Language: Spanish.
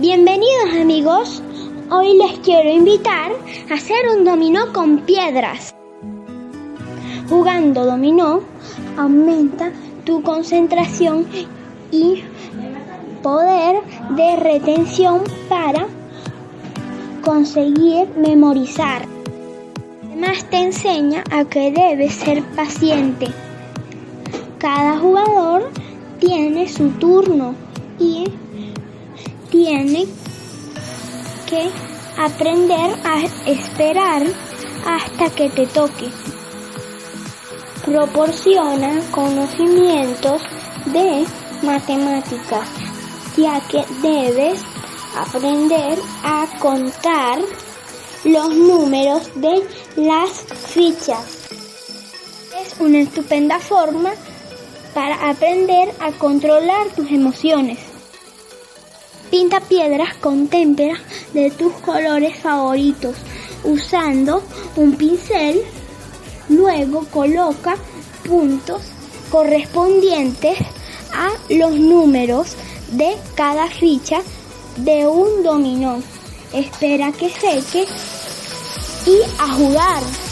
Bienvenidos amigos, hoy les quiero invitar a hacer un dominó con piedras. Jugando dominó aumenta tu concentración y poder de retención para conseguir memorizar. Además te enseña a que debes ser paciente. Cada jugador tiene su turno tiene que aprender a esperar hasta que te toque. Proporciona conocimientos de matemáticas, ya que debes aprender a contar los números de las fichas. Es una estupenda forma para aprender a controlar tus emociones. Pinta piedras con témperas de tus colores favoritos usando un pincel. Luego coloca puntos correspondientes a los números de cada ficha de un dominó. Espera que seque y a jugar.